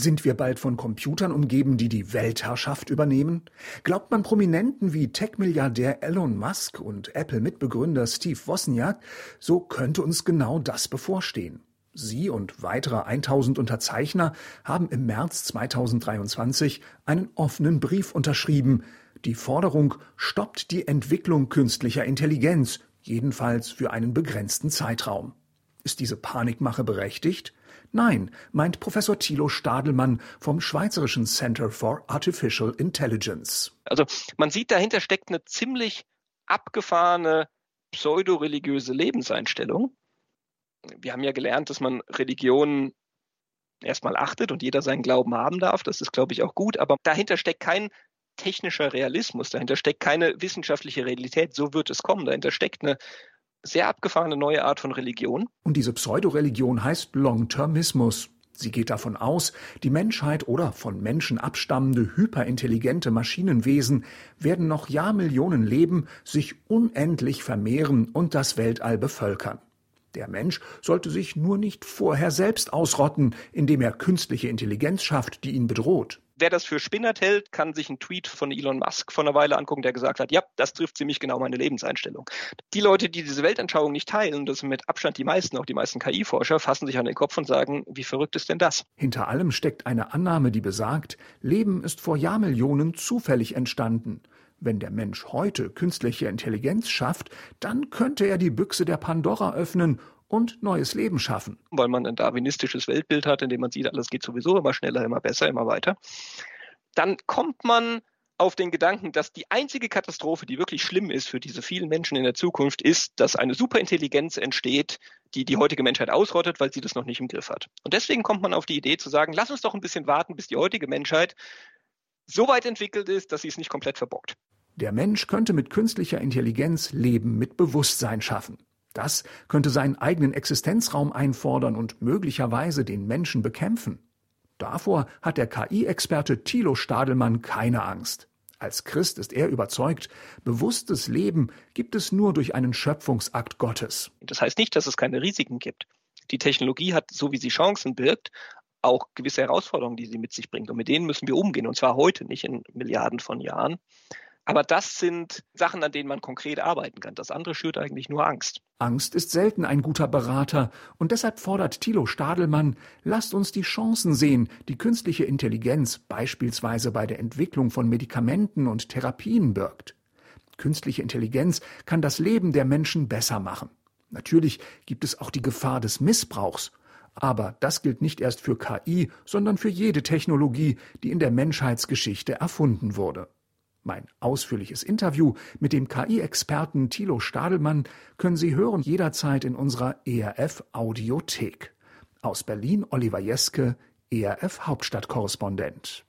Sind wir bald von Computern umgeben, die die Weltherrschaft übernehmen? Glaubt man Prominenten wie Tech-Milliardär Elon Musk und Apple-Mitbegründer Steve Wozniak, so könnte uns genau das bevorstehen. Sie und weitere 1000 Unterzeichner haben im März 2023 einen offenen Brief unterschrieben. Die Forderung stoppt die Entwicklung künstlicher Intelligenz, jedenfalls für einen begrenzten Zeitraum. Ist diese Panikmache berechtigt? Nein, meint Professor Thilo Stadelmann vom Schweizerischen Center for Artificial Intelligence. Also man sieht, dahinter steckt eine ziemlich abgefahrene pseudoreligiöse Lebenseinstellung. Wir haben ja gelernt, dass man Religionen erstmal achtet und jeder seinen Glauben haben darf. Das ist, glaube ich, auch gut. Aber dahinter steckt kein technischer Realismus, dahinter steckt keine wissenschaftliche Realität. So wird es kommen. Dahinter steckt eine sehr abgefahrene neue Art von Religion. Und diese Pseudoreligion heißt Long-Termismus. Sie geht davon aus, die Menschheit oder von Menschen abstammende hyperintelligente Maschinenwesen werden noch Jahrmillionen leben, sich unendlich vermehren und das Weltall bevölkern. Der Mensch sollte sich nur nicht vorher selbst ausrotten, indem er künstliche Intelligenz schafft, die ihn bedroht. Wer das für spinnert hält, kann sich einen Tweet von Elon Musk vor einer Weile angucken, der gesagt hat, ja, das trifft ziemlich genau meine Lebenseinstellung. Die Leute, die diese Weltanschauung nicht teilen, das sind mit Abstand die meisten, auch die meisten KI-Forscher, fassen sich an den Kopf und sagen, wie verrückt ist denn das? Hinter allem steckt eine Annahme, die besagt, Leben ist vor Jahrmillionen zufällig entstanden. Wenn der Mensch heute künstliche Intelligenz schafft, dann könnte er die Büchse der Pandora öffnen und neues Leben schaffen. Weil man ein darwinistisches Weltbild hat, in dem man sieht, alles geht sowieso immer schneller, immer besser, immer weiter. Dann kommt man auf den Gedanken, dass die einzige Katastrophe, die wirklich schlimm ist für diese vielen Menschen in der Zukunft, ist, dass eine Superintelligenz entsteht, die die heutige Menschheit ausrottet, weil sie das noch nicht im Griff hat. Und deswegen kommt man auf die Idee zu sagen, lass uns doch ein bisschen warten, bis die heutige Menschheit so weit entwickelt ist, dass sie es nicht komplett verbockt. Der Mensch könnte mit künstlicher Intelligenz Leben mit Bewusstsein schaffen. Das könnte seinen eigenen Existenzraum einfordern und möglicherweise den Menschen bekämpfen. Davor hat der KI-Experte Thilo Stadelmann keine Angst. Als Christ ist er überzeugt, bewusstes Leben gibt es nur durch einen Schöpfungsakt Gottes. Das heißt nicht, dass es keine Risiken gibt. Die Technologie hat, so wie sie Chancen birgt, auch gewisse Herausforderungen, die sie mit sich bringt. Und mit denen müssen wir umgehen. Und zwar heute, nicht in Milliarden von Jahren. Aber das sind Sachen, an denen man konkret arbeiten kann. Das andere schürt eigentlich nur Angst. Angst ist selten ein guter Berater und deshalb fordert Thilo Stadelmann, lasst uns die Chancen sehen, die künstliche Intelligenz beispielsweise bei der Entwicklung von Medikamenten und Therapien birgt. Künstliche Intelligenz kann das Leben der Menschen besser machen. Natürlich gibt es auch die Gefahr des Missbrauchs. Aber das gilt nicht erst für KI, sondern für jede Technologie, die in der Menschheitsgeschichte erfunden wurde. Mein ausführliches Interview mit dem KI-Experten Thilo Stadelmann können Sie hören jederzeit in unserer ERF Audiothek. Aus Berlin Oliver Jeske, ERF Hauptstadtkorrespondent.